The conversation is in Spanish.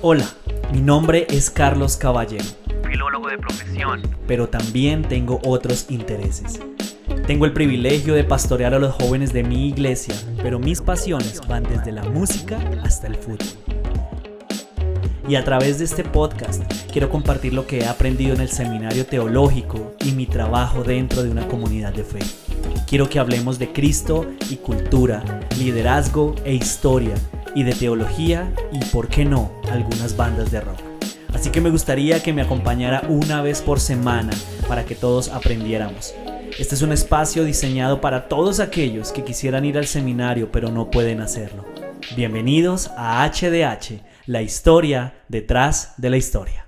Hola, mi nombre es Carlos Caballero, filólogo de profesión. pero también tengo otros intereses. Tengo el privilegio de pastorear a los jóvenes de mi iglesia, pero mis pasiones van desde la música hasta el fútbol. Y a través de este podcast quiero compartir lo que he aprendido en el seminario teológico y mi trabajo dentro de una comunidad de fe. Quiero que hablemos de Cristo y cultura, liderazgo e historia, y de teología y, por qué no, algunas bandas de rock. Así que me gustaría que me acompañara una vez por semana para que todos aprendiéramos. Este es un espacio diseñado para todos aquellos que quisieran ir al seminario pero no pueden hacerlo. Bienvenidos a HDH, la historia detrás de la historia.